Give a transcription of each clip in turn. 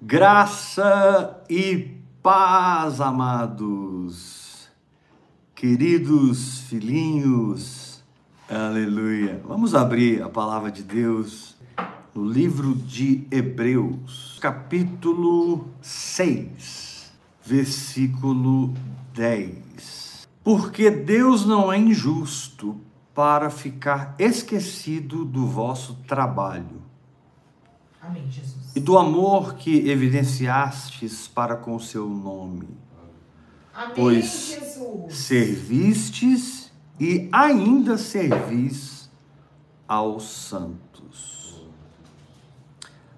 Graça e paz, amados, queridos filhinhos, aleluia. Vamos abrir a palavra de Deus no livro de Hebreus, capítulo 6, versículo 10. Porque Deus não é injusto para ficar esquecido do vosso trabalho Amém, Jesus. e do amor que evidenciastes para com o seu nome, Amém, pois Jesus. servistes e ainda servis aos santos.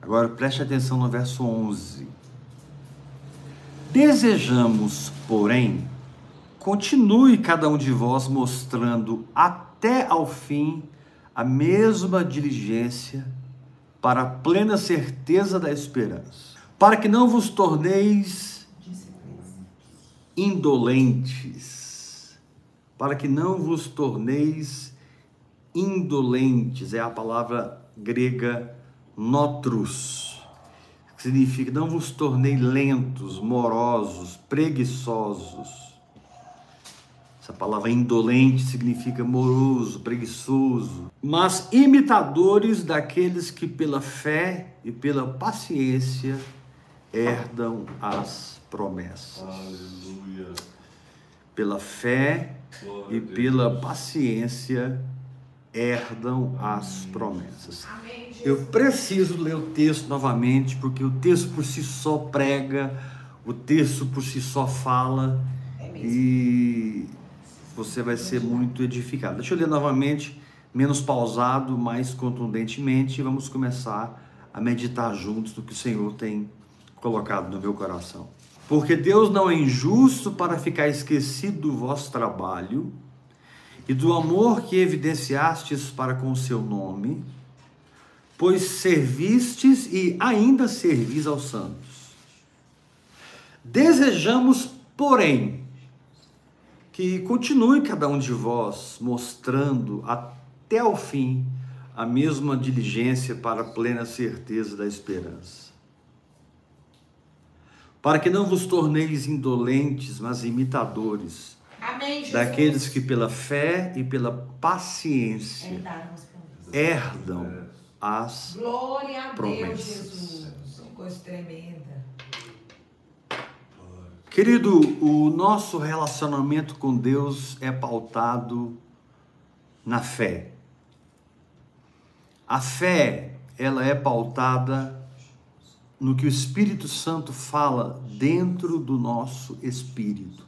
Agora preste atenção no verso 11. Desejamos, porém, continue cada um de vós mostrando até ao fim a mesma diligência para a plena certeza da esperança, para que não vos torneis indolentes, para que não vos torneis indolentes, é a palavra grega notros, que significa não vos tornei lentos, morosos, preguiçosos. Essa palavra indolente significa moroso, preguiçoso, mas imitadores daqueles que pela fé e pela paciência herdam as promessas. Aleluia. Pela fé Glória e pela paciência herdam as promessas. Amém. Eu preciso ler o texto novamente, porque o texto por si só prega, o texto por si só fala É mesmo. e você vai ser muito edificado. Deixa eu ler novamente, menos pausado, mais contundentemente, e vamos começar a meditar juntos no que o Senhor tem colocado no meu coração. Porque Deus não é injusto para ficar esquecido do vosso trabalho e do amor que evidenciastes para com o seu nome, pois servistes e ainda servis aos santos. Desejamos, porém, que continue cada um de vós mostrando até ao fim a mesma diligência para a plena certeza da esperança. Para que não vos torneis indolentes, mas imitadores Amém, daqueles que pela fé e pela paciência Herdaram as promessas. herdam as Glória a Deus, Promessas. Jesus. Que coisa tremenda. Querido, o nosso relacionamento com Deus é pautado na fé. A fé, ela é pautada no que o Espírito Santo fala dentro do nosso espírito.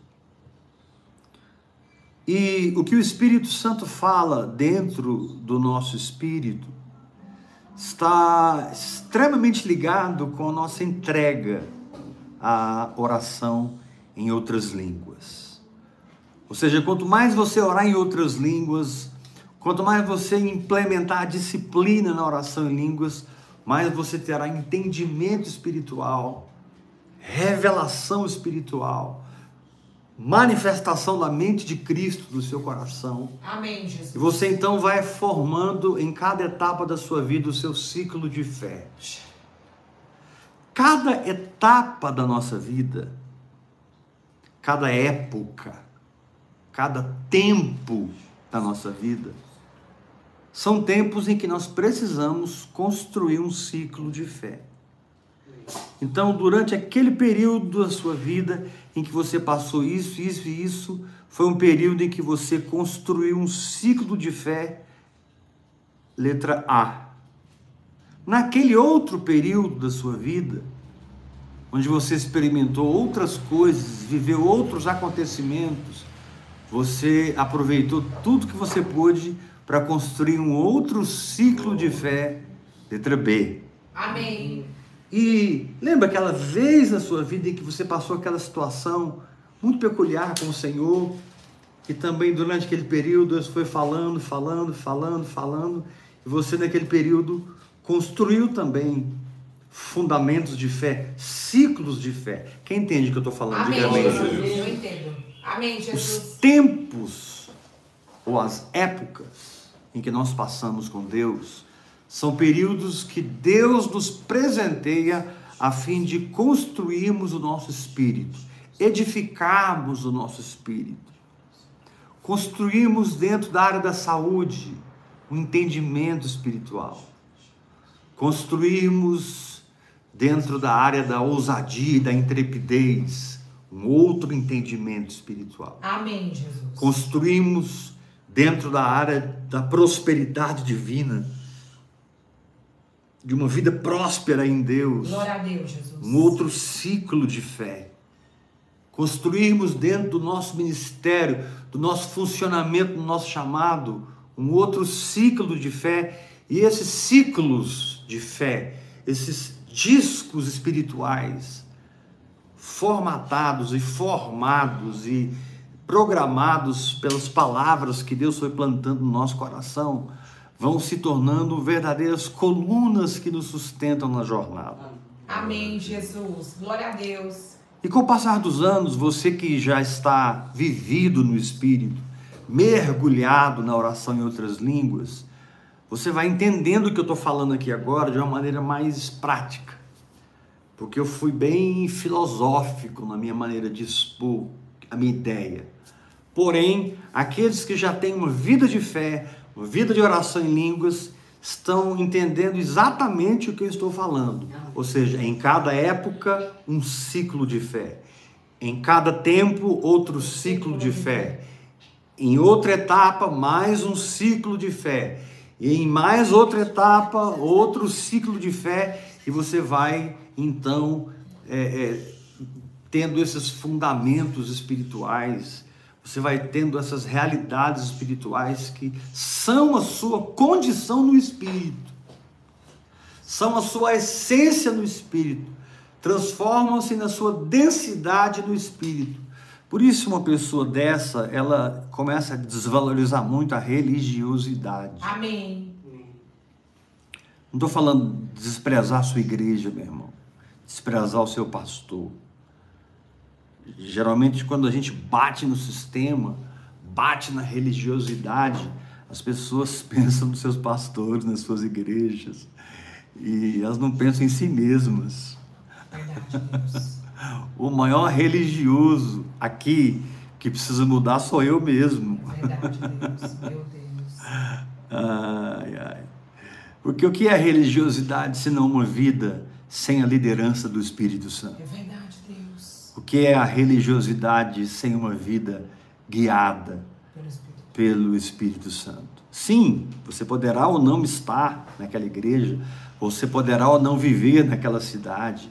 E o que o Espírito Santo fala dentro do nosso espírito está extremamente ligado com a nossa entrega à oração em outras línguas. Ou seja, quanto mais você orar em outras línguas, quanto mais você implementar a disciplina na oração em línguas, mais você terá entendimento espiritual, revelação espiritual, manifestação da mente de Cristo no seu coração. Amém, Jesus. E você então vai formando em cada etapa da sua vida o seu ciclo de fé. Cada etapa da nossa vida, cada época, cada tempo da nossa vida, são tempos em que nós precisamos construir um ciclo de fé. Então, durante aquele período da sua vida em que você passou isso, isso e isso, foi um período em que você construiu um ciclo de fé, letra A. Naquele outro período da sua vida, onde você experimentou outras coisas, viveu outros acontecimentos, você aproveitou tudo que você pôde para construir um outro ciclo de fé, letra B. Amém. E lembra aquela vez na sua vida em que você passou aquela situação muito peculiar com o Senhor, e também durante aquele período Deus foi falando, falando, falando, falando, e você naquele período construiu também fundamentos de fé, ciclos de fé. Quem entende o que eu estou falando? Amém, amém. Jesus. Eu entendo. Amém, Os Jesus. tempos ou as épocas em que nós passamos com Deus são períodos que Deus nos presenteia a fim de construirmos o nosso espírito, edificarmos o nosso espírito, construirmos dentro da área da saúde um entendimento espiritual, construirmos dentro da área da ousadia e da intrepidez um outro entendimento espiritual. Amém, Jesus. Construímos dentro da área da prosperidade divina, de uma vida próspera em Deus, Glória a Deus, Jesus. um outro ciclo de fé. Construirmos dentro do nosso ministério, do nosso funcionamento, do nosso chamado, um outro ciclo de fé. E esses ciclos de fé, esses discos espirituais, formatados e formados e programados pelas palavras que Deus foi plantando no nosso coração, vão se tornando verdadeiras colunas que nos sustentam na jornada. Amém, Jesus. Glória a Deus. E com o passar dos anos, você que já está vivido no Espírito, mergulhado na oração em outras línguas, você vai entendendo o que eu estou falando aqui agora de uma maneira mais prática. Porque eu fui bem filosófico na minha maneira de expor a minha ideia. Porém, aqueles que já têm uma vida de fé, uma vida de oração em línguas, estão entendendo exatamente o que eu estou falando. Ou seja, em cada época, um ciclo de fé. Em cada tempo, outro ciclo de fé. Em outra etapa, mais um ciclo de fé. Em mais outra etapa, outro ciclo de fé. E você vai, então, é, é, tendo esses fundamentos espirituais você vai tendo essas realidades espirituais que são a sua condição no espírito, são a sua essência no espírito, transformam-se na sua densidade no espírito. Por isso, uma pessoa dessa, ela começa a desvalorizar muito a religiosidade. Amém. Não estou falando de desprezar a sua igreja, meu irmão, desprezar o seu pastor. Geralmente, quando a gente bate no sistema, bate na religiosidade, as pessoas pensam nos seus pastores, nas suas igrejas, e elas não pensam em si mesmas. Verdade, Deus. O maior religioso aqui que precisa mudar sou eu mesmo. Verdade, Deus. Meu Deus. Ai, ai. Porque o que é religiosidade senão uma vida sem a liderança do Espírito Santo? É verdade, Deus. O que é a religiosidade sem uma vida guiada Pelo Espírito. pelo Espírito Santo? Sim, você poderá ou não estar naquela igreja, você poderá ou não viver naquela cidade,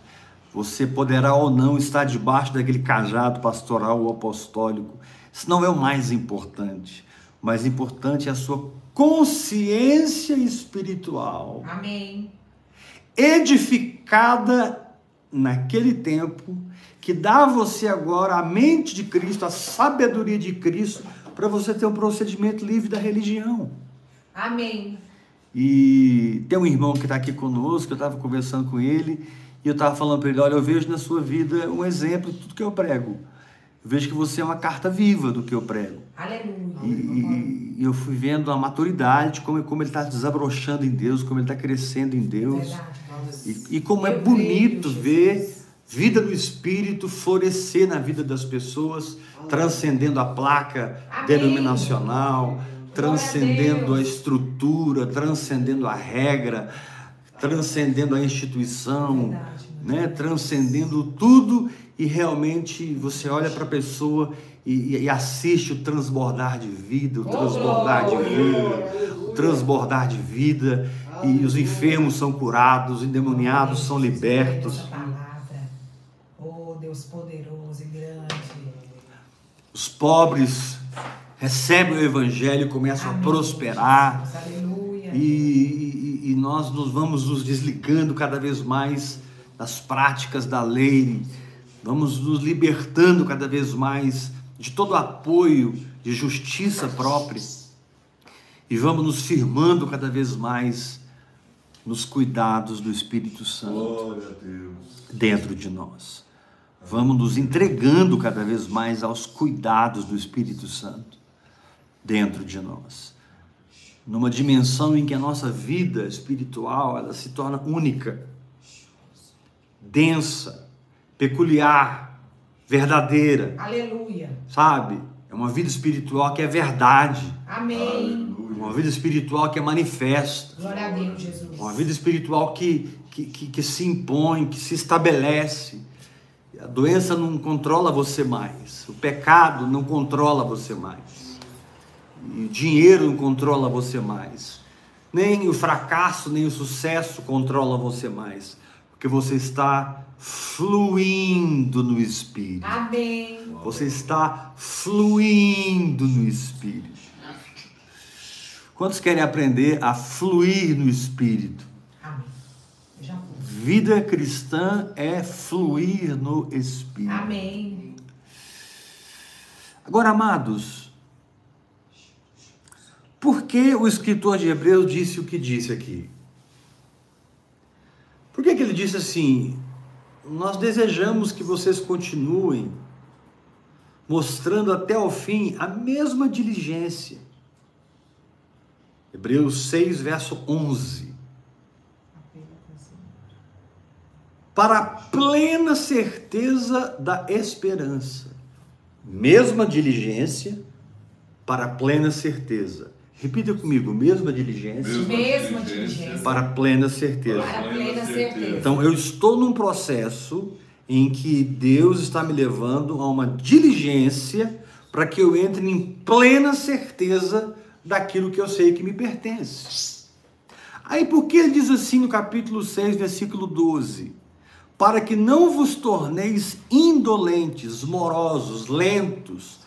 você poderá ou não estar debaixo daquele cajado pastoral ou apostólico. Isso não é o mais importante. O mais importante é a sua consciência espiritual Amém. edificada naquele tempo, que dá a você agora a mente de Cristo, a sabedoria de Cristo, para você ter um procedimento livre da religião. Amém. E tem um irmão que está aqui conosco, eu estava conversando com ele, e eu estava falando para ele: olha, eu vejo na sua vida um exemplo de tudo que eu prego. Eu vejo que você é uma carta viva do que eu prego. Aleluia. E, e- e eu fui vendo a maturidade, como, como ele está desabrochando em Deus, como ele está crescendo em Deus. E, e como é bonito creio, ver vida do Espírito florescer na vida das pessoas, transcendendo a placa Amém. denominacional, transcendendo a estrutura, transcendendo a regra, transcendendo a instituição, Verdade, né? transcendendo tudo e realmente você olha para a pessoa e, e assiste o transbordar de vida, o transbordar de vida, o transbordar de vida e os enfermos são curados, os endemoniados são libertos. Oh, Deus poderoso e grande. Os pobres recebem o evangelho e começam a prosperar. Aleluia. E, e- e nós nos vamos nos desligando cada vez mais das práticas da lei, vamos nos libertando cada vez mais de todo apoio de justiça própria e vamos nos firmando cada vez mais nos cuidados do Espírito Santo dentro de nós. Vamos nos entregando cada vez mais aos cuidados do Espírito Santo dentro de nós. Numa dimensão em que a nossa vida espiritual ela se torna única, densa, peculiar, verdadeira, Aleluia. sabe? É uma vida espiritual que é verdade, Amém. uma vida espiritual que é manifesta, Glória a Deus, Jesus. uma vida espiritual que, que, que, que se impõe, que se estabelece. A doença não controla você mais, o pecado não controla você mais, e o dinheiro não controla você mais, nem o fracasso, nem o sucesso controla você mais, porque você está fluindo no Espírito. Amém. Você está fluindo no Espírito. Quantos querem aprender a fluir no Espírito? Vida cristã é fluir no Espírito. Amém. Agora, amados, por que o escritor de Hebreus disse o que disse aqui? Por que, que ele disse assim? Nós desejamos que vocês continuem mostrando até o fim a mesma diligência. Hebreus 6, verso 11. Para a plena certeza da esperança. Mesma diligência para a plena certeza. Repita comigo, mesma diligência Mesma Mesma diligência. para plena certeza. Para a plena certeza. Então eu estou num processo em que Deus está me levando a uma diligência para que eu entre em plena certeza daquilo que eu sei que me pertence. Aí por que ele diz assim no capítulo 6, versículo 12? Para que não vos torneis indolentes, morosos, lentos,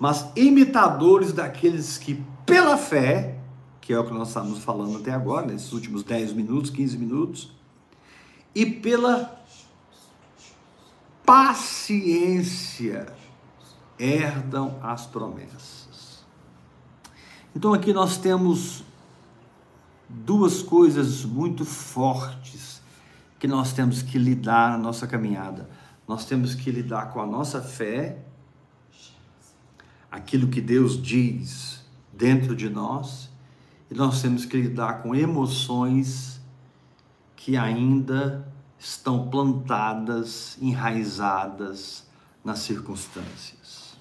mas imitadores daqueles que pela fé, que é o que nós estamos falando até agora, nesses últimos 10 minutos, 15 minutos, e pela paciência herdam as promessas. Então aqui nós temos duas coisas muito fortes que nós temos que lidar na nossa caminhada. Nós temos que lidar com a nossa fé, aquilo que Deus diz dentro de nós, e nós temos que lidar com emoções que ainda estão plantadas, enraizadas nas circunstâncias.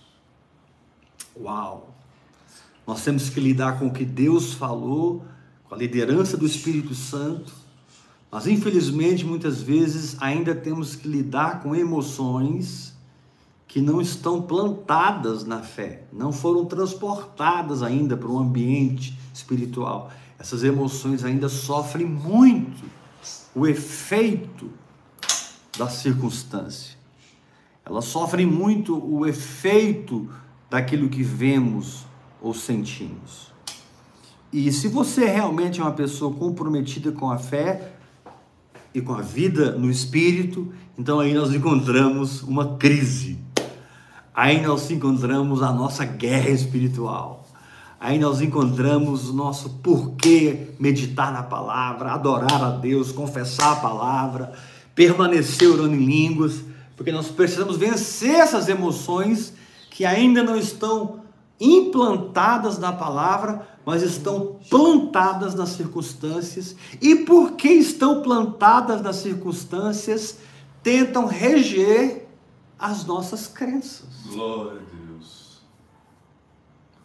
Uau! Nós temos que lidar com o que Deus falou, com a liderança do Espírito Santo, mas infelizmente muitas vezes ainda temos que lidar com emoções que não estão plantadas na fé, não foram transportadas ainda para o ambiente espiritual. Essas emoções ainda sofrem muito o efeito da circunstância. Elas sofrem muito o efeito daquilo que vemos ou sentimos. E se você realmente é uma pessoa comprometida com a fé e com a vida no espírito, então aí nós encontramos uma crise. Aí nós encontramos a nossa guerra espiritual. Aí nós encontramos o nosso porquê meditar na palavra, adorar a Deus, confessar a palavra, permanecer orando em línguas, porque nós precisamos vencer essas emoções que ainda não estão implantadas na palavra, mas estão plantadas nas circunstâncias, e porque estão plantadas nas circunstâncias, tentam reger as nossas crenças. Glória a Deus.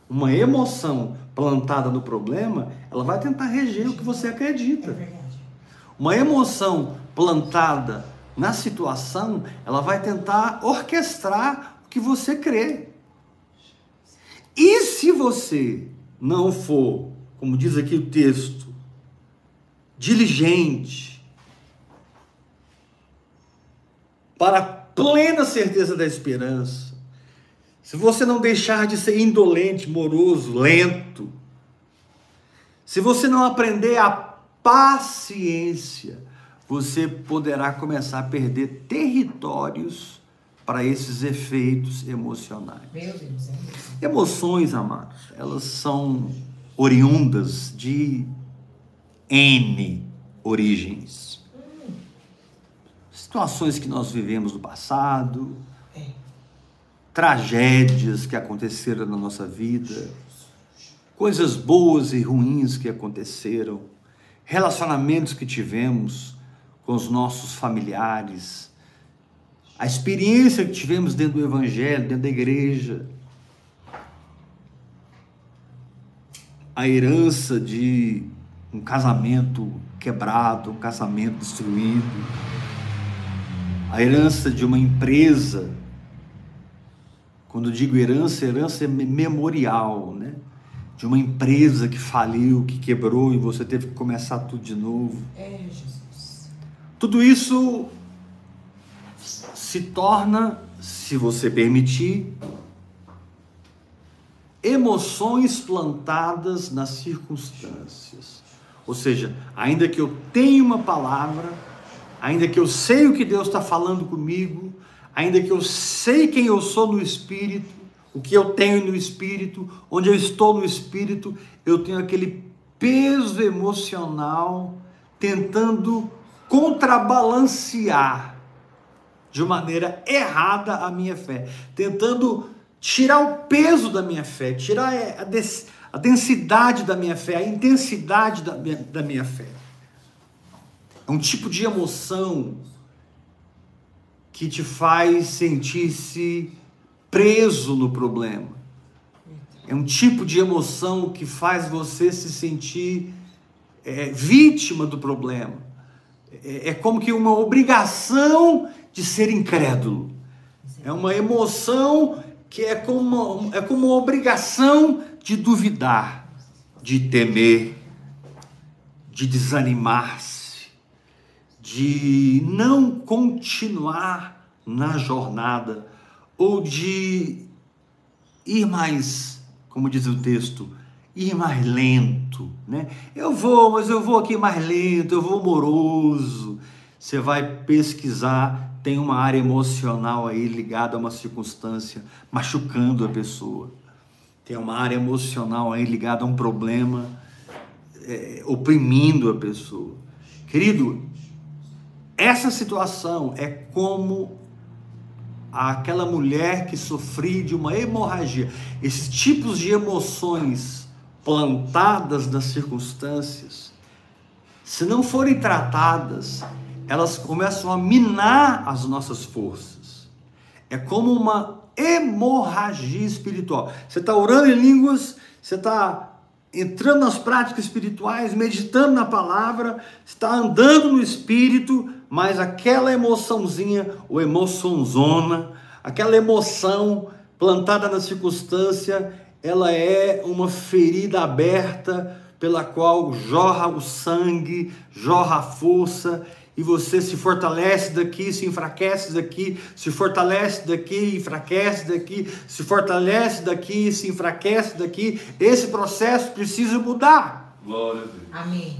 Uma emoção plantada no problema, ela vai tentar reger o que você É acredita. verdade. Uma emoção plantada na situação, ela vai tentar orquestrar o que você crê. E se você não for, como diz aqui o texto, diligente, para plena certeza da esperança, se você não deixar de ser indolente, moroso, lento, se você não aprender a paciência, você poderá começar a perder territórios para esses efeitos emocionais. Meu Deus, é. Emoções, amados, elas são oriundas de N origens. Situações que nós vivemos no passado, É. tragédias que aconteceram na nossa vida, coisas boas e ruins que aconteceram, relacionamentos que tivemos com os nossos familiares, a experiência que tivemos dentro do Evangelho, dentro da igreja, a herança de um casamento quebrado, um casamento destruído, a herança de uma empresa. Quando digo herança, herança é memorial, né? De uma empresa que faliu, que quebrou e você teve que começar tudo de novo. É, Jesus. Tudo isso se torna, se você permitir, emoções plantadas nas circunstâncias. Ou seja, ainda que eu tenha uma palavra, ainda que eu sei o que Deus está falando comigo, ainda que eu sei quem eu sou no Espírito, o que eu tenho no Espírito, onde eu estou no Espírito, eu tenho aquele peso emocional tentando contrabalancear de maneira errada a minha fé, tentando tirar o peso da minha fé, tirar a, des, a densidade da minha fé, a intensidade da minha, da minha fé. É um tipo de emoção que te faz sentir-se preso no problema. É um tipo de emoção que faz você se sentir é, vítima do problema. É, é como que uma obrigação de ser incrédulo. É uma emoção que é como, é como uma obrigação de duvidar, de temer, de desanimar-se, de não continuar na jornada, ou de ir mais, como diz o texto, ir mais lento, né? Eu vou, mas eu vou aqui mais lento, eu vou moroso. Você vai pesquisar tem uma área emocional aí ligada a uma circunstância machucando a pessoa. Tem uma área emocional aí ligada a um problema é, oprimindo a pessoa. Querido, essa situação é como aquela mulher que sofria de uma hemorragia. Esses tipos de emoções plantadas nas circunstâncias, se não forem tratadas, elas começam a minar as nossas forças. É como uma hemorragia espiritual. Você está orando em línguas, você está entrando nas práticas espirituais, meditando na palavra, está andando no espírito, mas aquela emoçãozinha, ou emoçãozona, aquela emoção plantada na circunstância, ela é uma ferida aberta pela qual jorra o sangue, jorra a força e você se fortalece daqui, se enfraquece daqui, se fortalece daqui, enfraquece daqui, se fortalece daqui, se enfraquece daqui. Esse processo precisa mudar. Glória a Deus. Amém.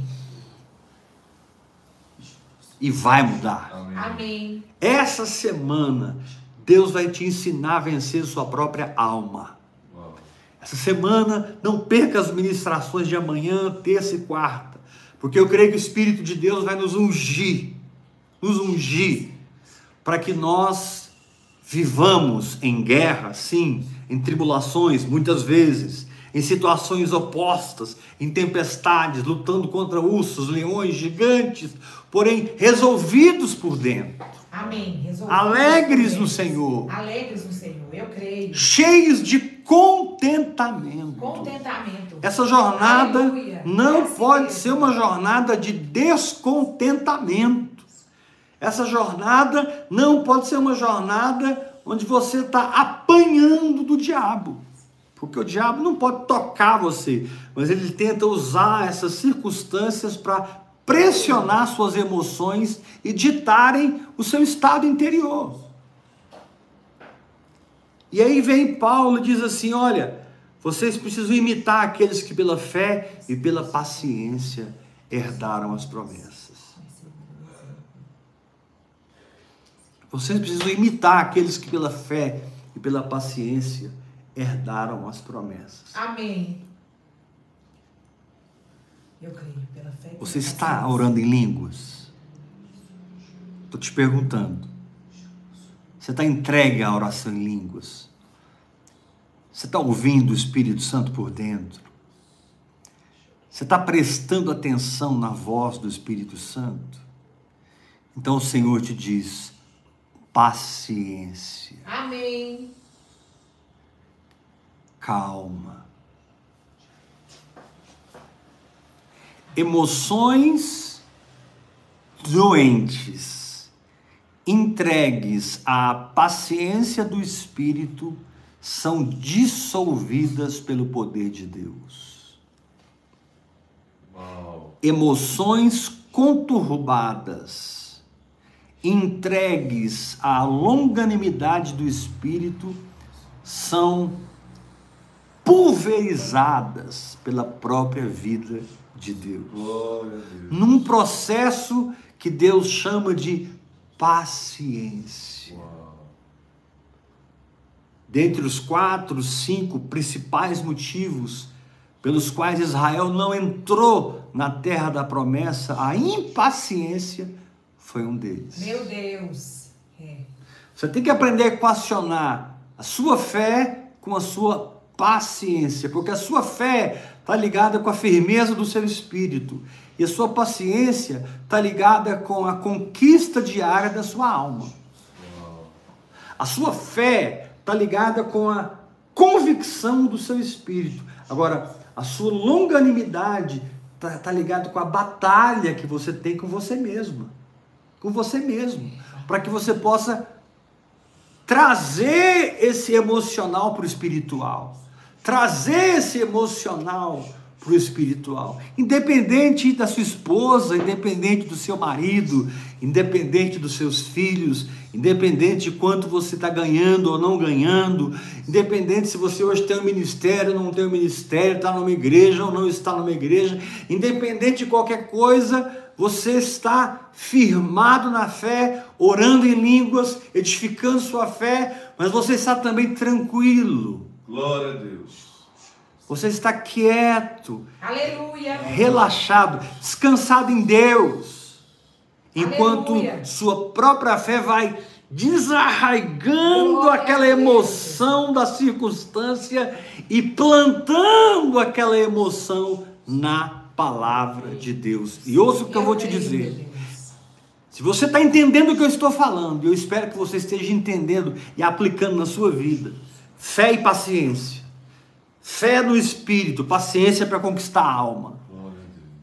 E vai mudar. Amém. Amém. Essa semana, Deus vai te ensinar a vencer sua própria alma. Uau. Essa semana, não perca as ministrações de amanhã, terça e quarta. Porque eu creio que o Espírito de Deus vai nos ungir, nos ungir, para que nós vivamos em guerra, sim, em tribulações, muitas vezes, em situações opostas, em tempestades, lutando contra ursos, leões, gigantes, porém resolvidos por dentro, Amém. Resolvido. alegres no. Senhor, Alegres no Senhor. Eu creio. cheios de contentamento. Contentamento. Essa jornada Aleluia. não É assim pode mesmo. ser uma jornada de descontentamento. Essa jornada não pode ser uma jornada onde você está apanhando do diabo. Porque o diabo não pode tocar você, mas ele tenta usar essas circunstâncias para pressionar suas emoções e ditarem o seu estado interior. E aí vem Paulo e diz assim: olha, vocês precisam imitar aqueles que pela fé e pela paciência herdaram as promessas. Vocês precisam imitar aqueles que pela fé e pela paciência herdaram as promessas. Amém. Eu creio pela fé. Você está orando em línguas? Estou te perguntando. Você está entregue à oração em línguas? Você está ouvindo o Espírito Santo por dentro? Você está prestando atenção na voz do Espírito Santo? Então o Senhor te diz: paciência, Amém. calma. Emoções doentes, entregues à paciência do Espírito, são dissolvidas pelo poder de Deus. Uau. Emoções conturbadas, entregues à longanimidade do Espírito, são pulverizadas pela própria vida de Deus. Glória a Deus. Num processo que Deus chama de paciência. Uau. Dentre os quatro, cinco principais motivos pelos quais Israel não entrou na terra da promessa, a impaciência foi um deles. Meu Deus. É. Você tem que aprender a equacionar a sua fé com a sua paciência, porque a sua fé está ligada com a firmeza do seu espírito e a sua paciência está ligada com a conquista diária da sua alma. A sua fé está ligada com a convicção do seu espírito. Agora, a sua longanimidade está tá ligada com a batalha que você tem com você mesma. Com você mesmo. Para que você possa trazer esse emocional para o espiritual. Trazer esse emocional para o espiritual. Independente da sua esposa, independente do seu marido, independente dos seus filhos, independente de quanto você está ganhando ou não ganhando, independente se você hoje tem um ministério ou não tem um ministério, está numa igreja ou não está numa igreja, independente de qualquer coisa, você está firmado na fé, orando em línguas, edificando sua fé, mas você está também tranquilo. Glória a Deus. Você está quieto, Aleluia. relaxado, descansado em Deus, enquanto Aleluia. sua própria fé vai desarraigando Glória aquela emoção da circunstância e plantando aquela emoção na palavra de Deus. E ouça o que eu vou te dizer. Se você está entendendo o que eu estou falando, eu espero que você esteja entendendo e aplicando na sua vida. Fé e paciência. Fé no espírito, paciência para conquistar a alma.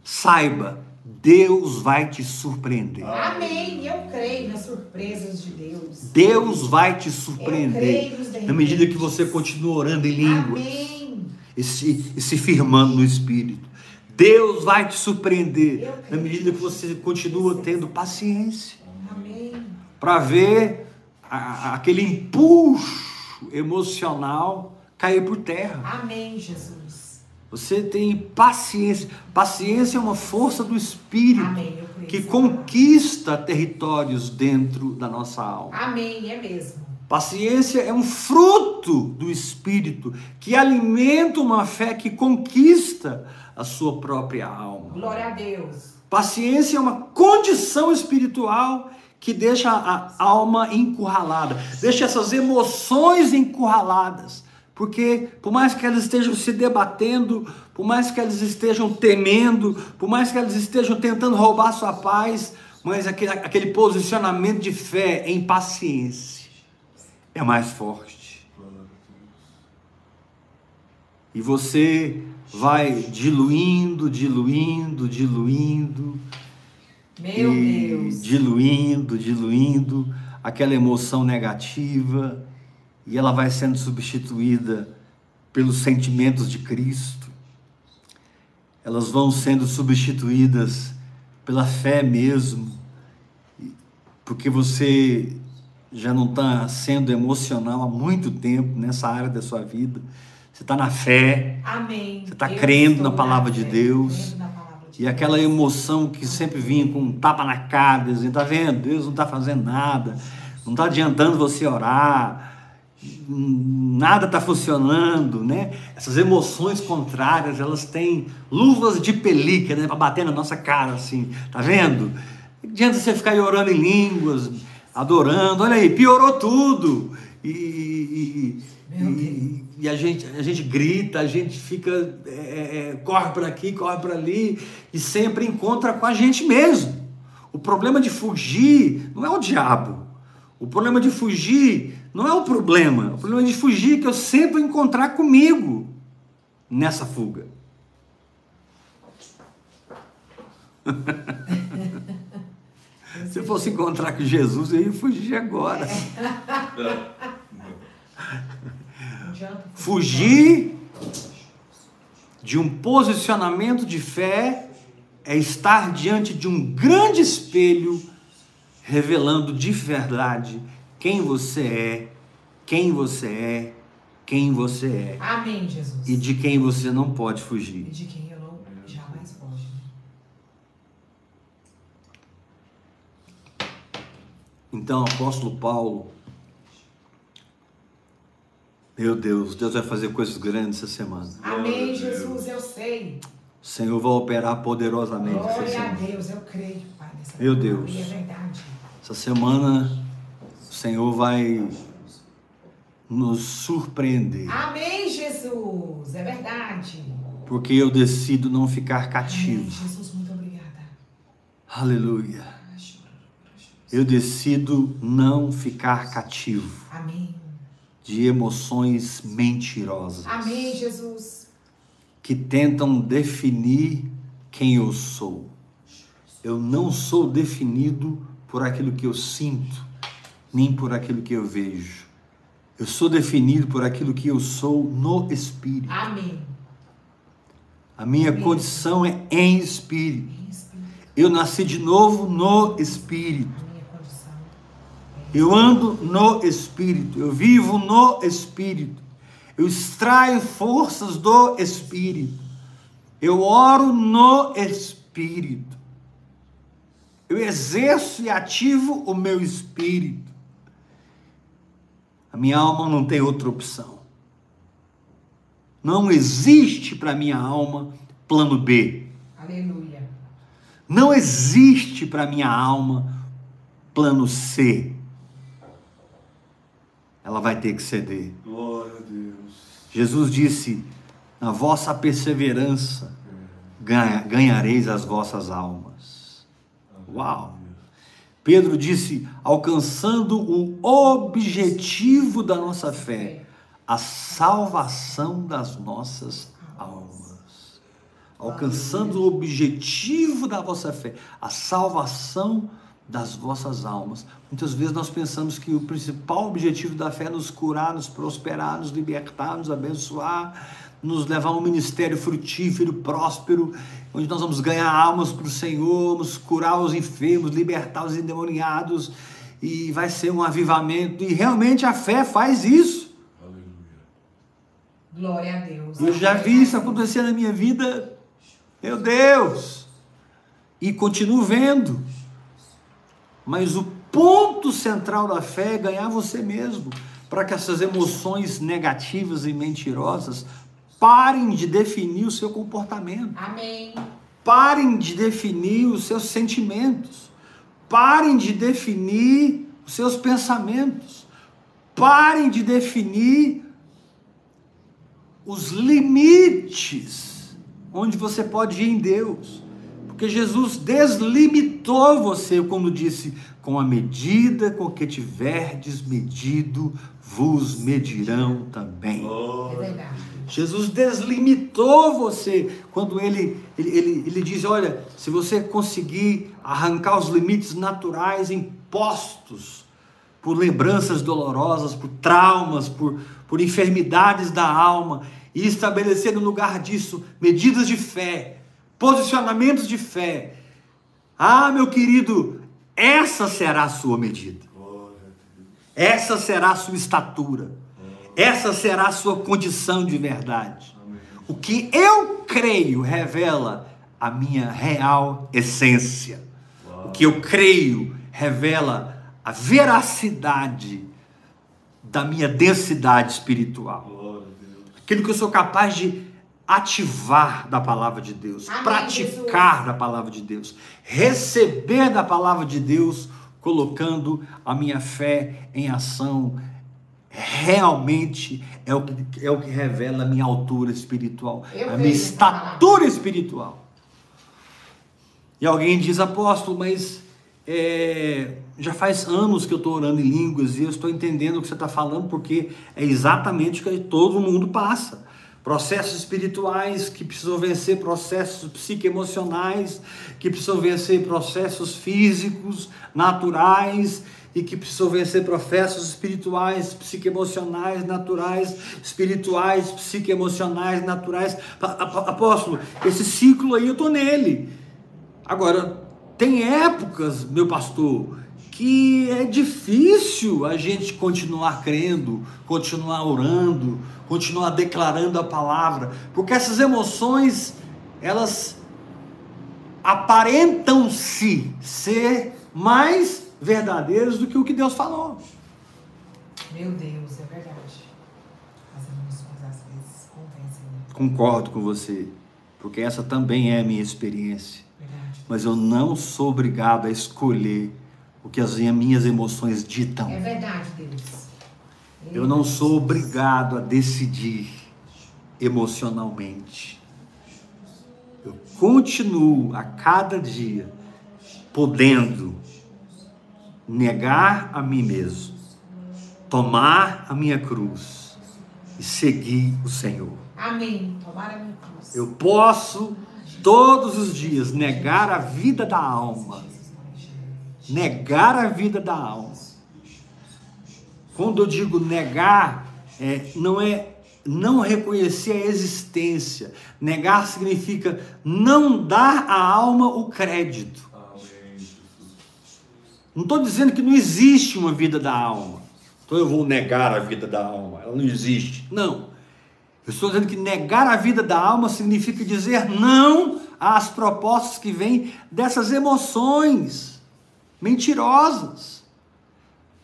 Saiba, Deus vai te surpreender. Amém. Eu creio nas surpresas de Deus. Deus vai te surpreender na medida que você continua orando em línguas Amém. e se, e se firmando no espírito. Deus vai te surpreender na medida que você continua tendo paciência. Amém. para ver a- aquele impulso emocional cair por terra. Amém, Jesus. Você tem paciência. Paciência é uma força do espírito Amém. Que conquista territórios dentro da nossa alma. Amém. É mesmo. Paciência é um fruto do espírito que alimenta uma fé que conquista a sua própria alma. Glória a Deus. Paciência é uma condição espiritual que deixa a alma encurralada, deixa essas emoções encurraladas. Porque, por mais que elas estejam se debatendo, por mais que elas estejam temendo, por mais que elas estejam tentando roubar sua paz, mas aquele, aquele posicionamento de fé em paciência é mais forte. E você vai diluindo, diluindo, diluindo, Meu Deus. diluindo, diluindo aquela emoção negativa e ela vai sendo substituída pelos sentimentos de Cristo. Elas vão sendo substituídas pela fé mesmo, porque você já não está sendo emocional há muito tempo nessa área da sua vida. Você está na fé, Amém. Você tá Eu crendo na palavra de Deus. na de E aquela Deus. emoção que sempre vinha com um tapa na cara, dizendo, tá vendo? Deus não está fazendo nada, não está adiantando você orar, nada está funcionando, né? Essas emoções contrárias, elas têm luvas de pelica, né? Para bater na nossa cara, assim, tá vendo? Não adianta você ficar orando em línguas, adorando, olha aí, piorou tudo. E, e- e- e a gente, a gente grita, a gente fica, é, é, corre para aqui, corre para ali, e sempre encontra com a gente mesmo. O problema de fugir não é o diabo. O problema de fugir não é o problema. O problema de fugir é que eu sempre vou encontrar comigo nessa fuga. Se eu fosse encontrar com Jesus, eu ia fugir agora. Fugir de um posicionamento de fé é estar diante de um grande espelho, revelando de verdade quem você é, quem você é, quem você é Amém, Jesus. e de quem você não pode E fugir. de quem eu não jamais foge. né? Então, apóstolo Paulo, meu Deus, Deus vai fazer coisas grandes essa semana. Amém, Jesus, eu sei. O Senhor vai operar poderosamente essa Glória a. Deus, eu creio, Pai, nessa Meu Deus. E é verdade. Essa semana Senhor vai nos surpreender, Amém, Jesus. É verdade. porque eu decido não ficar Amém, cativo. Jesus, muito obrigada. Aleluia. Eu decido não ficar cativo Amém. de emoções mentirosas Amém, Jesus. que tentam definir quem eu sou. Eu não sou definido por aquilo que eu sinto, nem por aquilo que eu vejo. Eu sou definido por aquilo que eu sou no espírito. Amém. A minha Amém. condição é em espírito. Em Espírito, Eu nasci de novo no espírito. condição. Eu ando no espírito. Eu vivo no espírito. Eu extraio forças do espírito. Eu oro no espírito. Eu exerço e ativo o meu espírito. A minha alma não tem outra opção. Não existe para minha alma plano B. Aleluia. Não existe para minha alma plano C. Ela vai ter que ceder. Glória a Deus. Jesus disse: Na vossa perseverança ganha- ganhareis as vossas almas. Uau! Pedro disse: alcançando o objetivo da nossa fé, a salvação das nossas almas. Alcançando o objetivo da vossa fé, a salvação das vossas almas. Muitas vezes nós pensamos que o principal objetivo da fé é nos curar, nos prosperar, nos libertar, nos abençoar, nos levar a um ministério frutífero, próspero, onde nós vamos ganhar almas para o Senhor, vamos curar os enfermos, libertar os endemoniados, e vai ser um avivamento. E realmente a fé faz isso. Aleluia. Glória a Deus. Eu já vi isso acontecer na minha vida. Meu Deus! E continuo vendo. Mas o ponto central da fé é ganhar você mesmo, para que essas emoções negativas e mentirosas parem de definir o seu comportamento, Amém. parem de definir os seus sentimentos, parem de definir os seus pensamentos, parem de definir os limites onde você pode ir em Deus. Porque Jesus deslimitou você quando disse: com a medida com que tiverdes medido, vos medirão também. É verdade. Jesus deslimitou você quando ele, ele, ele, ele diz: olha, se você conseguir arrancar os limites naturais impostos por lembranças dolorosas, por traumas, por, por enfermidades da alma, e estabelecer no lugar disso medidas de fé, posicionamentos de fé. Ah, meu querido, essa será a sua medida. Essa será a sua estatura. Essa será a sua condição de verdade. Amém. O que eu creio revela a minha real essência. O que eu creio revela a veracidade da minha densidade espiritual. Aquilo que eu sou capaz de ativar da palavra de Deus, Amém, praticar Jesus. da palavra de Deus, receber da palavra de Deus, colocando a minha fé em ação. Realmente é o que, é o que revela a minha altura espiritual, Eu a minha estatura espiritual. E alguém diz, apóstolo, mas é, já faz anos que eu estou orando em línguas e eu estou entendendo o que você está falando, porque é exatamente o que todo mundo passa. Processos espirituais que precisam vencer processos psicoemocionais, que precisam vencer processos físicos, naturais, e que precisam vencer processos espirituais, psicoemocionais, naturais, espirituais, psicoemocionais, naturais. Apóstolo, esse ciclo aí eu estou nele. Agora, tem épocas, meu pastor, que é difícil a gente continuar crendo, continuar orando, continuar declarando a palavra, porque essas emoções, elas aparentam-se ser mais verdadeiras do que o que Deus falou. Meu Deus, é verdade. As emoções às vezes convencem. Né? Concordo com você, porque essa também é a minha experiência mas eu não sou obrigado a escolher o que as minhas emoções ditam. É verdade, Deus. Eu não sou obrigado a decidir emocionalmente. Eu continuo a cada dia podendo negar a mim mesmo, tomar a minha cruz e seguir o Senhor. Amém. Tomar a minha cruz. Eu posso todos os dias negar a vida da alma. Negar a vida da alma. Quando eu digo negar, é, não é não reconhecer a existência. Negar significa não dar à alma o crédito. Não estou dizendo que não existe uma vida da alma. Então eu vou negar a vida da alma. Ela não existe. Não. Eu estou dizendo que negar a vida da alma significa dizer não às propostas que vêm dessas emoções mentirosas,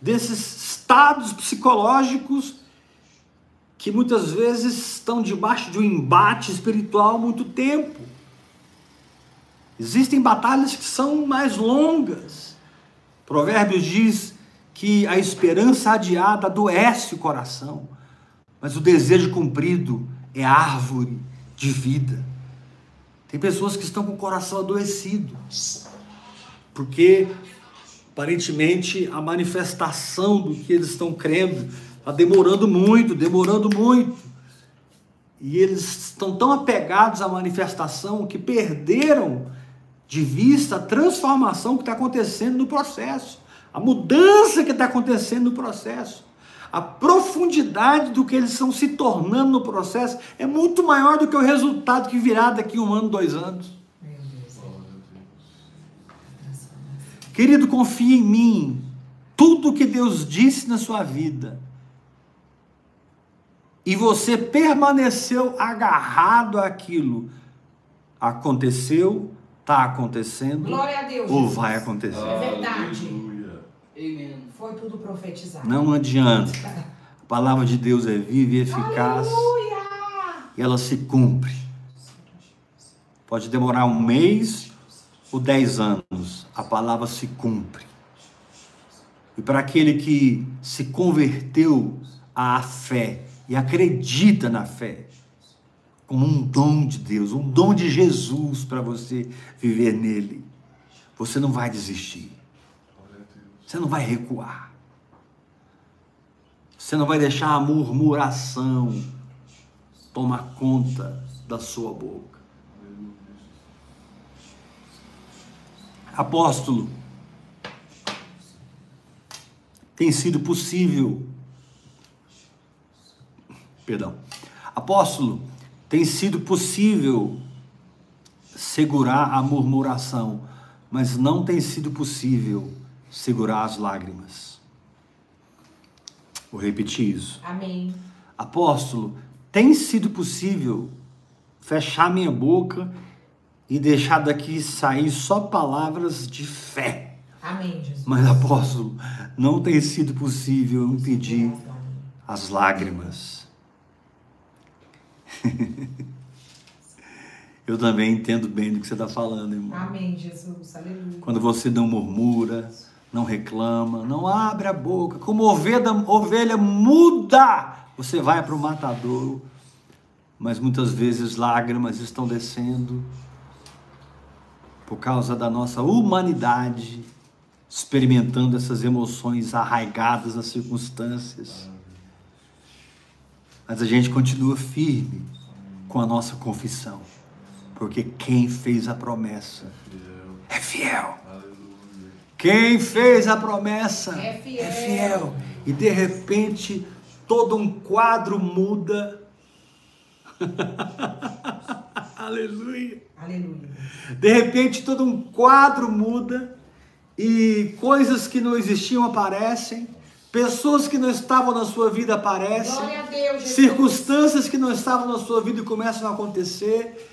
desses estados psicológicos que muitas vezes estão debaixo de um embate espiritual há muito tempo. Existem batalhas que são mais longas. Provérbios diz que a esperança adiada adoece o coração mas o desejo cumprido é árvore de vida. Tem pessoas que estão com o coração adoecido, porque aparentemente a manifestação do que eles estão crendo está demorando muito, demorando muito. E eles estão tão apegados à manifestação que perderam de vista a transformação que está acontecendo no processo, a mudança que está acontecendo no processo a profundidade do que eles estão se tornando no processo é muito maior do que o resultado que virá daqui um ano, dois anos. Querido, confie em mim. Tudo que Deus disse na sua vida e você permaneceu agarrado àquilo, aconteceu, está acontecendo, Deus, ou vai acontecer. É verdade. Foi tudo profetizado. Não adianta. A palavra de Deus é viva e eficaz. Aleluia! E ela se cumpre. Pode demorar um mês ou dez anos. A palavra se cumpre. E para aquele que se converteu à fé e acredita na fé, como um dom de Deus, um dom de Jesus para você viver nele, você não vai desistir. Você não vai recuar. Você não vai deixar a murmuração tomar conta da sua boca. Apóstolo, tem sido possível. Perdão. Apóstolo, tem sido possível segurar a murmuração, mas não tem sido possível segurar as lágrimas. Vou repetir isso. Amém. Apóstolo, tem sido possível fechar minha boca e deixar daqui sair só palavras de fé. Amém, Jesus. Mas, apóstolo, não tem sido possível impedir as lágrimas. Eu também entendo bem do que você está falando, irmão. Amém, Jesus. Aleluia. Quando você não murmura, não reclama, não abre a boca, como ovelha, ovelha muda, você vai para o matadouro, mas muitas vezes lágrimas estão descendo por causa da nossa humanidade experimentando essas emoções arraigadas às circunstâncias. Mas a gente continua firme com a nossa confissão, porque quem fez a promessa é fiel. Quem fez a promessa É fiel. fiel. E de repente todo um quadro muda. Aleluia. Aleluia. De repente todo um quadro muda e coisas que não existiam aparecem, pessoas que não estavam na sua vida aparecem, Deus, circunstâncias que não estavam na sua vida começam a acontecer.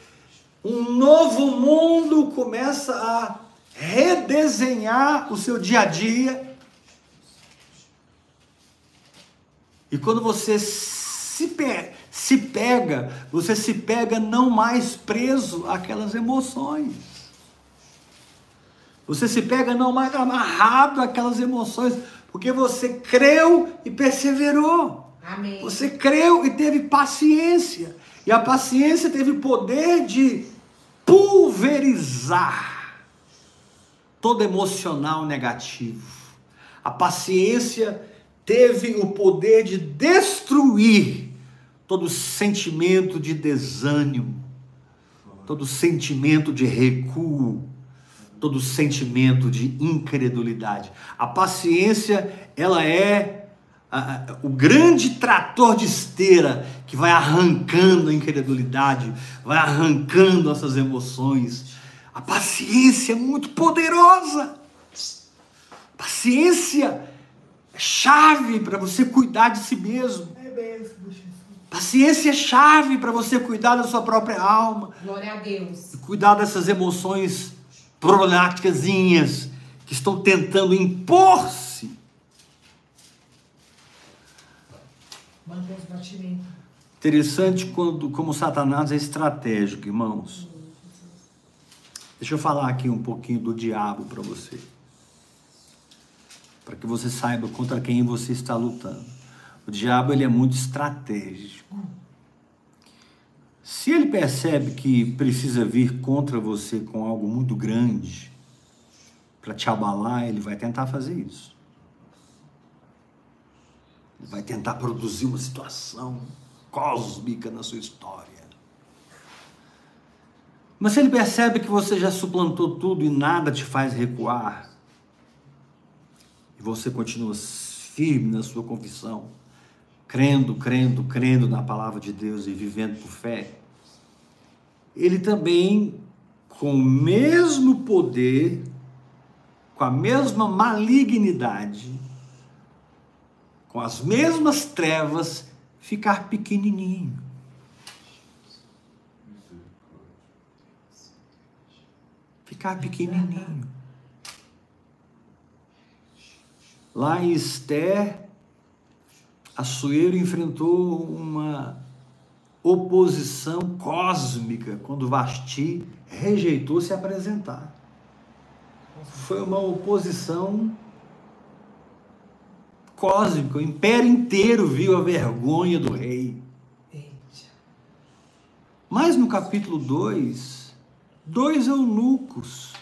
Um novo mundo começa a redesenhar o seu dia a dia. E quando você se, pe- se pega, você se pega não mais preso àquelas emoções. Você se pega não mais amarrado àquelas emoções, porque você creu e perseverou. Amém. Você creu e teve paciência. E a paciência teve o poder de pulverizar todo emocional negativo. A paciência teve o poder de destruir todo sentimento de desânimo, todo sentimento de recuo, todo sentimento de incredulidade. A paciência, ela é ah, ah, o grande trator de esteira que vai arrancando a incredulidade, vai arrancando essas emoções. A paciência é muito poderosa. Paciência é chave para você cuidar de si mesmo. É. Paciência é chave para você cuidar da sua própria alma Glória a Deus. e cuidar dessas emoções problemáticas que estão tentando impor-se. Interessante quando, como Satanás é estratégico, irmãos. Deixa eu falar aqui um pouquinho do diabo para você. Para que você saiba contra quem você está lutando. O diabo ele é muito estratégico. Se ele percebe que precisa vir contra você com algo muito grande para te abalar, ele vai tentar fazer isso. Ele vai tentar produzir uma situação cósmica na sua história. Mas se ele percebe que você já suplantou tudo e nada te faz recuar, e você continua firme na sua confissão, crendo, crendo, crendo na palavra de Deus e vivendo por fé, ele também, com o mesmo poder, com a mesma malignidade, com as mesmas trevas, ficar pequenininho. Ficar pequenininho. Lá em Esther, Assuero enfrentou uma oposição cósmica quando Vasti rejeitou se apresentar. Foi uma oposição cósmica. O império inteiro viu a vergonha do rei. Mas no capítulo 2, dois eunucos,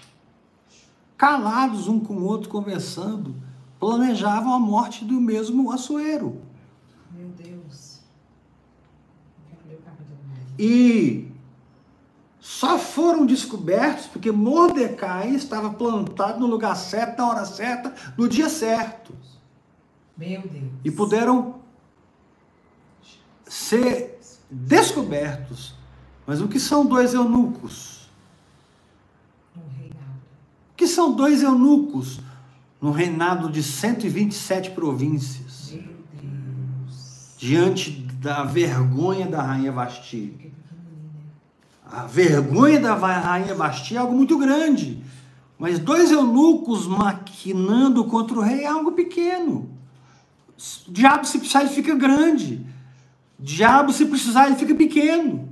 calados um com o outro, conversando, planejavam a morte do mesmo Assuero. Meu Deus. Eu quero ler o capítulo mais. E só foram descobertos porque Mordecai estava plantado no lugar certo, na hora certa, no dia certo. Meu Deus. E puderam ser descobertos. Mas o que são dois eunucos? O que são dois eunucos no reinado de 127 províncias, Meu Deus. diante da vergonha da rainha né? A vergonha da rainha Vasti é algo muito grande. Mas dois eunucos maquinando contra o rei é algo pequeno. Diabo, se precisar, ele fica grande. Diabo, se precisar, ele fica pequeno.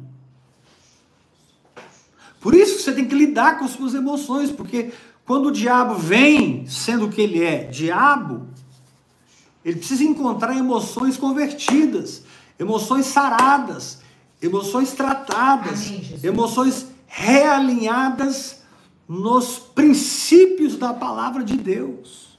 Por isso você tem que lidar com as suas emoções, porque quando o diabo vem, sendo o que ele é, diabo, ele precisa encontrar emoções convertidas, emoções saradas, emoções tratadas, Amém, emoções realinhadas nos princípios da palavra de Deus.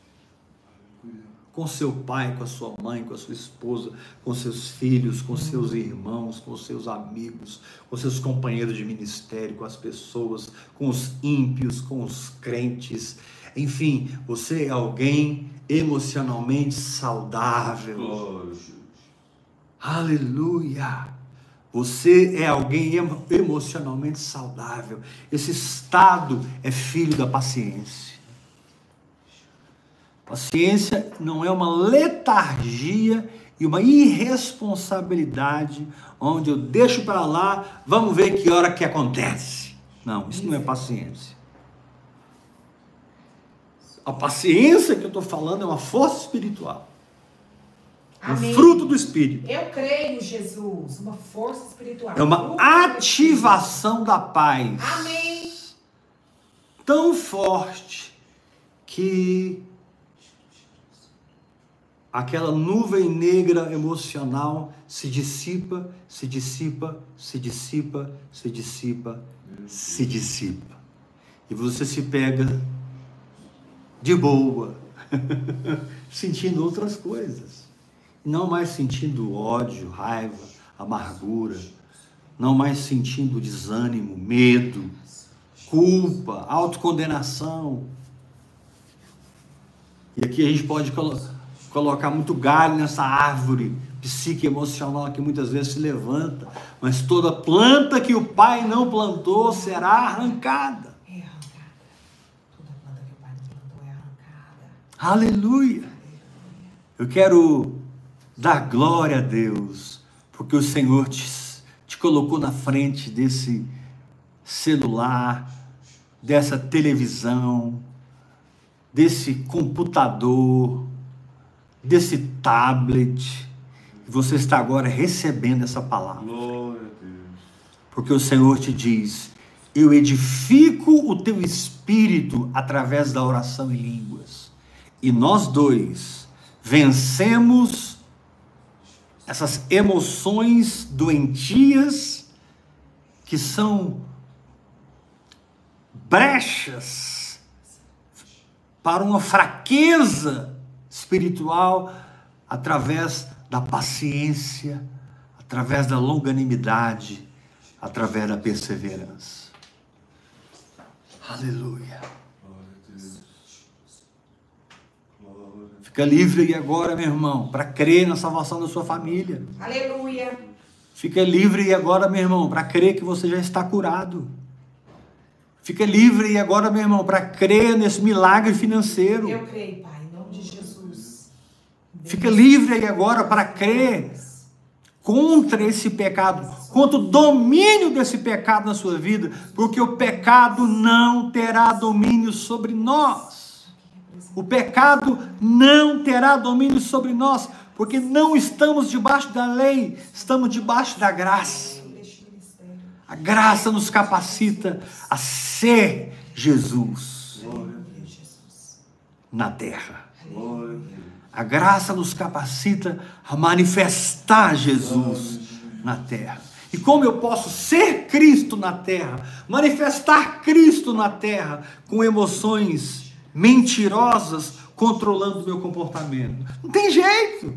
Com seu pai, com a sua mãe, com a sua esposa, com seus filhos, com seus irmãos, com seus amigos, com seus companheiros de ministério, com as pessoas, com os ímpios, com os crentes. Enfim, você é alguém emocionalmente saudável. Aleluia! Você é alguém emo- emocionalmente saudável. Esse estado é filho da paciência. Paciência não é uma letargia e uma irresponsabilidade onde eu deixo para lá, vamos ver que hora que acontece. Não, isso não é paciência. A paciência que eu estou falando é uma força espiritual, Amém. um fruto do Espírito. Eu creio, Jesus, uma força espiritual. É uma ativação da paz. Amém. tão forte que aquela nuvem negra emocional se dissipa, se dissipa, se dissipa, se dissipa, se dissipa. E você se pega de boa, sentindo outras coisas. Não mais sentindo ódio, raiva, amargura, não mais sentindo desânimo, medo, culpa, autocondenação. E aqui a gente pode colo- colocar muito galho nessa árvore psique emocional que muitas vezes se levanta, mas toda planta que o pai não plantou será arrancada. É arrancada. Toda planta que o pai não plantou é arrancada. Aleluia! Eu quero dar glória a Deus, porque o Senhor te, te colocou na frente desse celular, dessa televisão, desse computador, desse tablet. E você está agora recebendo essa palavra. Glória a Deus. Porque o Senhor te diz: Eu edifico o teu espírito através da oração em línguas. E nós dois vencemos essas emoções doentias que são brechas para uma fraqueza espiritual através da paciência, através da longanimidade, através da perseverança. Aleluia. Glória a Deus. Glória. Fica livre aí agora, meu irmão, para crer na salvação da sua família. Aleluia. Fica livre aí agora, meu irmão, para crer que você já está curado. Fica livre aí agora, meu irmão, para crer nesse milagre financeiro. Eu creio, Pai, em nome de Jesus. Fica livre aí agora para crer contra esse pecado, contra o domínio desse pecado na sua vida, porque o pecado não terá domínio sobre nós. O pecado não terá domínio sobre nós, porque não estamos debaixo da lei, estamos debaixo da graça. A graça nos capacita a ser Jesus na terra. A graça nos capacita a manifestar Jesus na terra. E como eu posso ser Cristo na terra, manifestar Cristo na terra com emoções mentirosas controlando meu comportamento? Não tem jeito.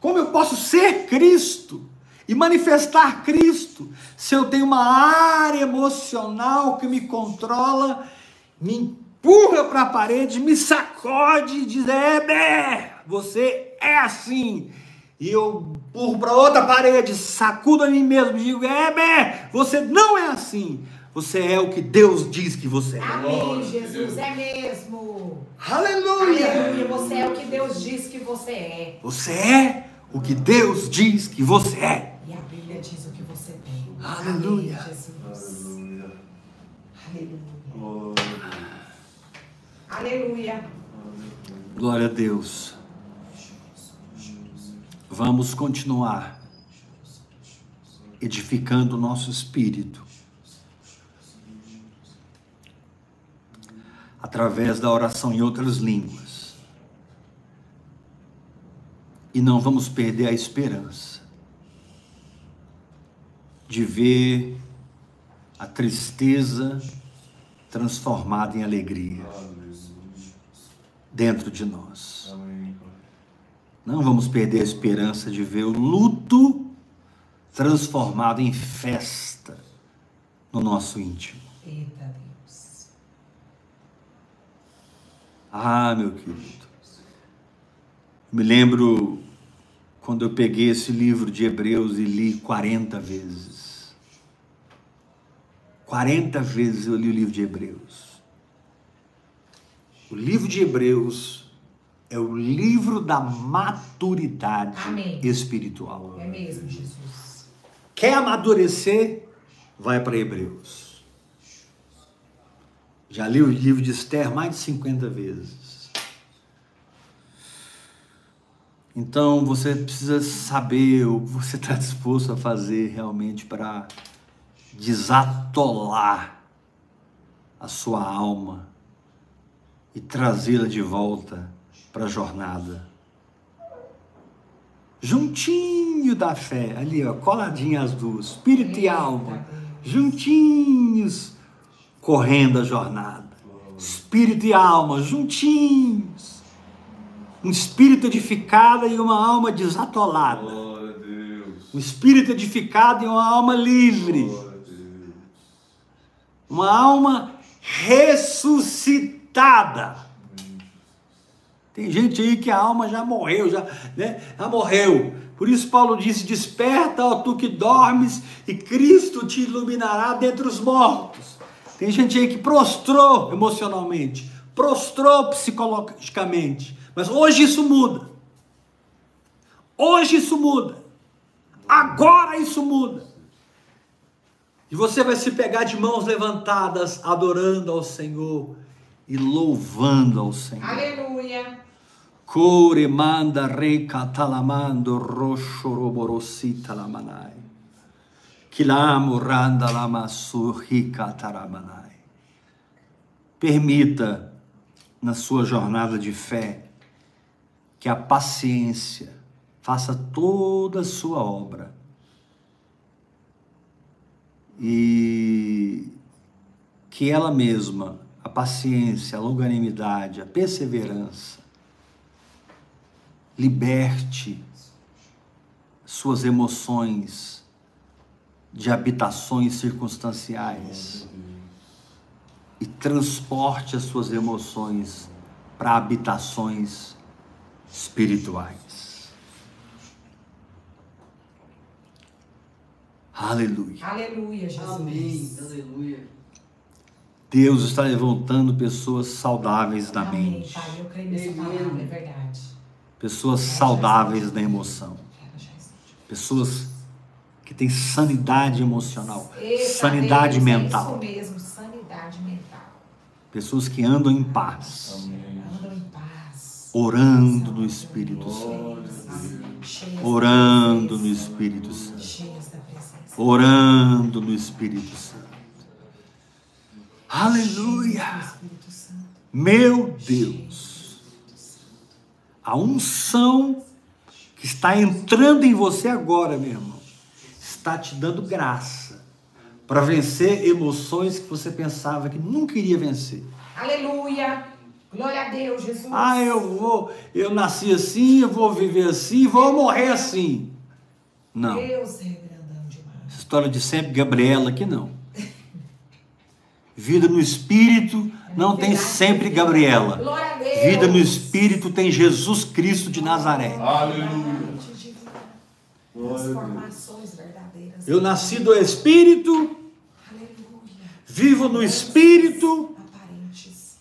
Como eu posso ser Cristo e manifestar Cristo se eu tenho uma área emocional que me controla, me empurra para a parede, me sacode e diz: é, bé, você é assim. E eu empurro para outra parede, sacudo a mim mesmo e digo: é, bé, você não é assim. Você é o que Deus diz que você é. Amém, Jesus. É mesmo. Aleluia! Aleluia. Você é o que Deus diz que você é. Você é o que Deus diz que você é. E a Bíblia diz o que você tem. Aleluia. Amém, Jesus. Aleluia. Aleluia. Glória a Deus. Aleluia. Glória a Deus. Vamos continuar edificando o nosso espírito através da oração em outras línguas. E não vamos perder a esperança de ver a tristeza transformada em alegria dentro de nós. Não vamos perder a esperança de ver o luto transformado em festa no nosso íntimo. Eita Deus. Ah, meu querido. Me lembro quando eu peguei esse livro de Hebreus e li 40 vezes. 40 vezes eu li o livro de Hebreus. O livro de Hebreus é o livro da maturidade Amém. espiritual. É mesmo, Jesus. Quer amadurecer? Vai para Hebreus. Já li o livro de Esther mais de 50 vezes. Então você precisa saber o que você está disposto a fazer realmente para desatolar a sua alma e trazê-la de volta para a jornada. Juntinho da fé, ali ó, coladinho as duas, espírito e alma, juntinhos, correndo a jornada. Espírito e alma, juntinhos. Um espírito edificado e uma alma desatolada. Um espírito edificado e uma alma livre. Uma alma ressuscitada. Tem gente aí que a alma já morreu, já, né? já morreu. Por isso Paulo disse: Desperta, ó tu que dormes, e Cristo te iluminará dentre os mortos. Tem gente aí que prostrou emocionalmente, prostrou psicologicamente. Mas hoje isso muda. Hoje isso muda. Agora isso muda. E você vai se pegar de mãos levantadas, adorando ao Senhor e louvando ao Senhor. Aleluia. Core manda re catalamando roxo roborosita lamanai. Permita, na sua jornada de fé, que a paciência faça toda a sua obra. E que ela mesma, a paciência, a longanimidade, a perseverança, liberte suas emoções de habitações circunstanciais e transporte as suas emoções para habitações espirituais. Aleluia. Aleluia, Jesus. Amém. Aleluia. Deus está levantando pessoas saudáveis da Amém, mente, Pai, eu creio nessa palavra, é verdade. pessoas saudáveis da emoção, pessoas que têm sanidade emocional, sanidade Deus, mental, É isso mesmo, sanidade mental. pessoas que andam em paz, Amém. Andam em paz. orando no Espírito Santo, orando no. Espírito Santo, orando no Espírito Santo. Aleluia! Meu Deus, a unção que está entrando em você agora, meu irmão, está te dando graça para vencer emoções que você pensava que nunca iria vencer. Aleluia. Glória a Deus, Jesus. Ah, eu vou, eu nasci assim, eu vou viver assim, vou morrer assim. Não. Deus é grandão demais. Essa história de sempre Gabriela aqui não. Vida no espírito não tem sempre Gabriela. Glória a Deus. Vida no espírito tem Jesus Cristo de Nazaré. Aleluia. Transformações verdadeiras. Eu nasci do espírito, vivo no espírito,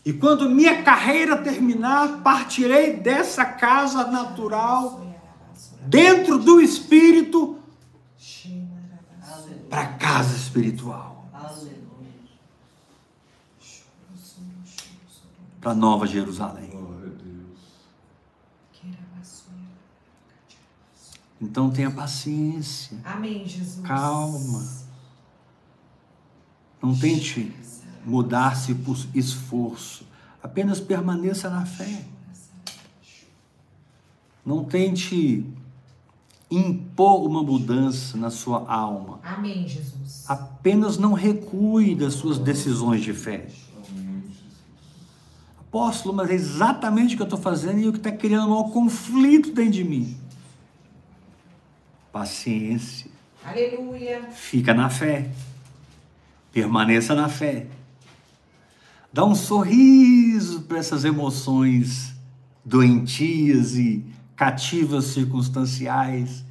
e quando minha carreira terminar, partirei dessa casa natural, dentro do espírito, para a casa espiritual, Aleluia. para Nova Jerusalém. Glória a Deus. Então tenha paciência, Amém, Jesus. calma. Não tente mudar-se por esforço, apenas permaneça na fé. Não tente impor uma mudança na sua alma. Amém, Jesus. Apenas não recue das suas decisões de fé. Apóstolo, mas é exatamente o que eu estou fazendo e o que está criando um maior conflito dentro de mim. Paciência. Aleluia. Fica na fé. Permaneça na fé. Dá um sorriso para essas emoções doentias e cativas circunstanciais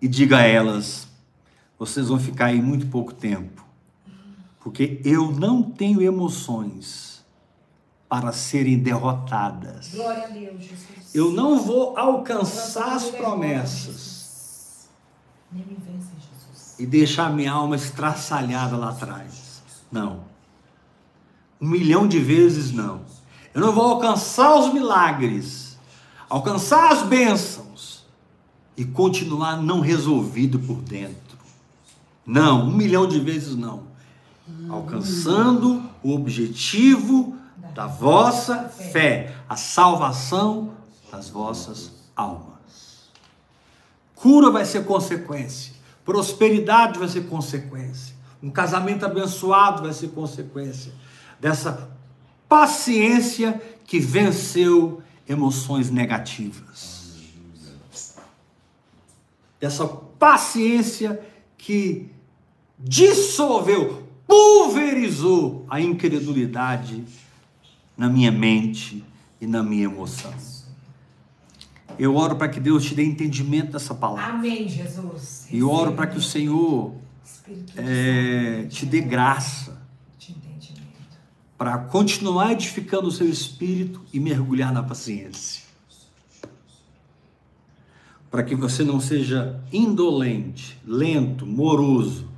e diga a elas: vocês vão ficar aí muito pouco tempo, porque eu não tenho emoções para serem derrotadas. Glória a Deus, Jesus. Eu não vou alcançar as promessas me vence, Jesus. e deixar minha alma estraçalhada lá atrás. Não. Um milhão de vezes não. Eu não vou alcançar os milagres, alcançar as bênçãos e continuar não resolvido por dentro. Não, um milhão de vezes não. Alcançando o objetivo da vossa fé, a salvação das vossas almas. Cura vai ser consequência. Prosperidade vai ser consequência. Um casamento abençoado vai ser consequência dessa paciência que venceu emoções negativas. Dessa paciência que dissolveu, pulverizou a incredulidade na minha mente e na minha emoção. Eu oro para que Deus te dê entendimento dessa palavra. Amém, Jesus. E oro para que o Senhor é, te dê graça para continuar edificando o seu espírito e mergulhar na paciência. Para que você não seja indolente, lento, moroso,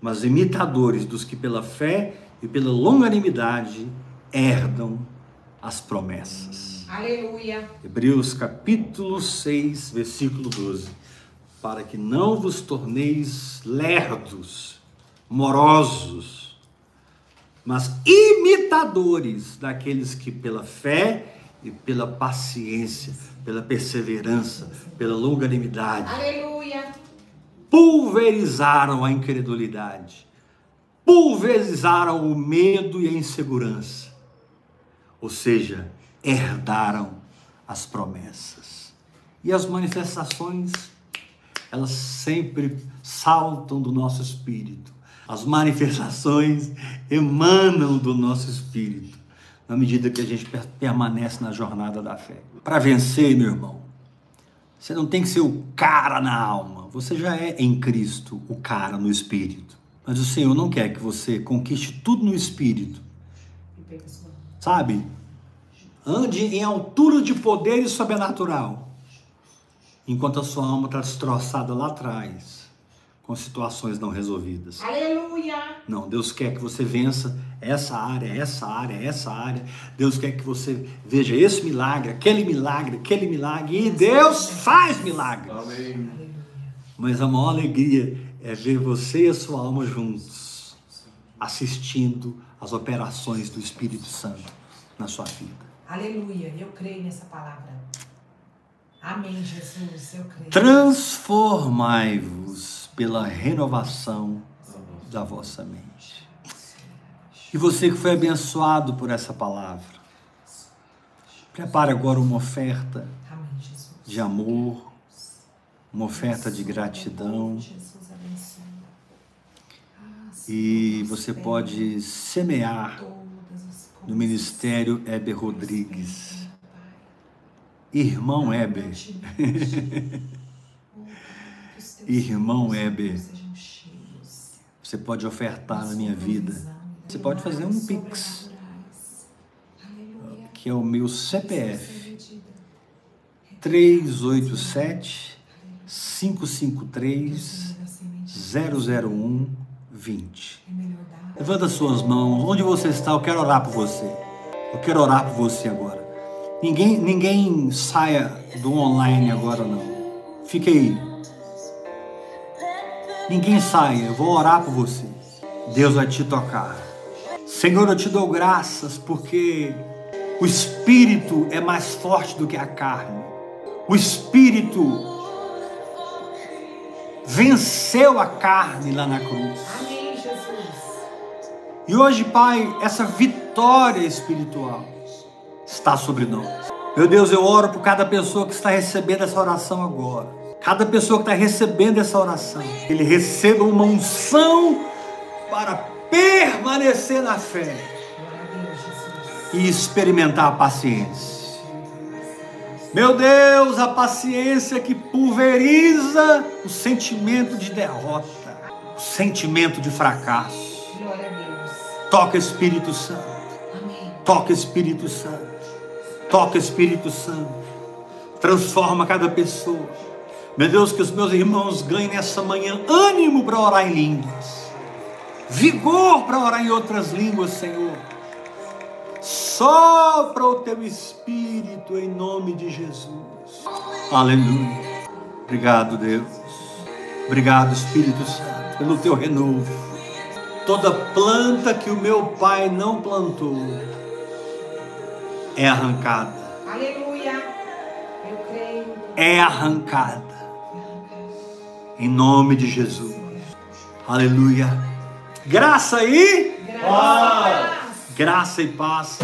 mas imitadores dos que pela fé e pela longanimidade herdam as promessas. Aleluia. Hebreus capítulo 6, versículo 12. Para que não vos torneis lerdos, morosos, mas imitadores daqueles que pela fé e pela paciência, pela perseverança, pela longanimidade, Aleluia. pulverizaram a incredulidade, pulverizaram o medo e a insegurança, ou seja, herdaram as promessas. E as manifestações, elas sempre saltam do nosso espírito. As manifestações emanam do nosso espírito, na medida que a gente per- permanece na jornada da fé. Para vencer, meu irmão, você não tem que ser o cara na alma. Você já é em Cristo o cara no espírito. Mas o Senhor não quer que você conquiste tudo no espírito. Sabe? Ande em altura de poder e sobrenatural. Enquanto a sua alma está destroçada lá atrás, com situações não resolvidas. Aleluia. Não, Deus quer que você vença essa área, essa área, essa área. Deus quer que você veja esse milagre, aquele milagre, aquele milagre. E Deus faz milagres. Amém. Aleluia. Mas a maior alegria é ver você e a sua alma juntos, assistindo às operações do Espírito Santo na sua vida. Aleluia. Eu creio nessa palavra. Amém, Jesus. Eu creio. Transformai-vos pela renovação da vossa mente. E você que foi abençoado por essa palavra, prepare agora uma oferta de amor, uma oferta de gratidão. Jesus abençoe. E você pode semear coisas. Ministério Heber Rodrigues. Irmão Heber, Irmão Heber. você pode ofertar na minha vida, Você pode fazer um Pix. que é o meu CPF, 387 553 001 20. Levanta suas mãos. Onde você está? Eu quero orar por você. Eu quero orar por você agora. Ninguém, ninguém saia do online agora não. Fique aí. Ninguém saia. Eu vou orar por você. Deus vai te tocar. Senhor, eu te dou graças porque o espírito é mais forte do que a carne. O espírito venceu a carne lá na cruz. E hoje, Pai, essa vitória espiritual está sobre nós. Meu Deus, eu oro por cada pessoa que está recebendo essa oração agora. Cada pessoa que está recebendo essa oração, ele receba uma unção para permanecer na fé e experimentar a paciência. Meu Deus, a paciência que pulveriza o sentimento de derrota, o sentimento de fracasso. Toca Espírito Santo, toca Espírito Santo, toca Espírito Santo, transforma cada pessoa. Meu Deus, que os meus irmãos ganhem nessa manhã ânimo para orar em línguas, vigor para orar em outras línguas, Senhor. Sopra o teu espírito em nome de Jesus. Aleluia. Obrigado, Deus. Obrigado, Espírito Santo, pelo teu renovo. Toda planta que o meu pai não plantou é arrancada. Aleluia. Eu creio. É arrancada. Em nome de Jesus. Aleluia. Graça e Graças a Deus. graça e paz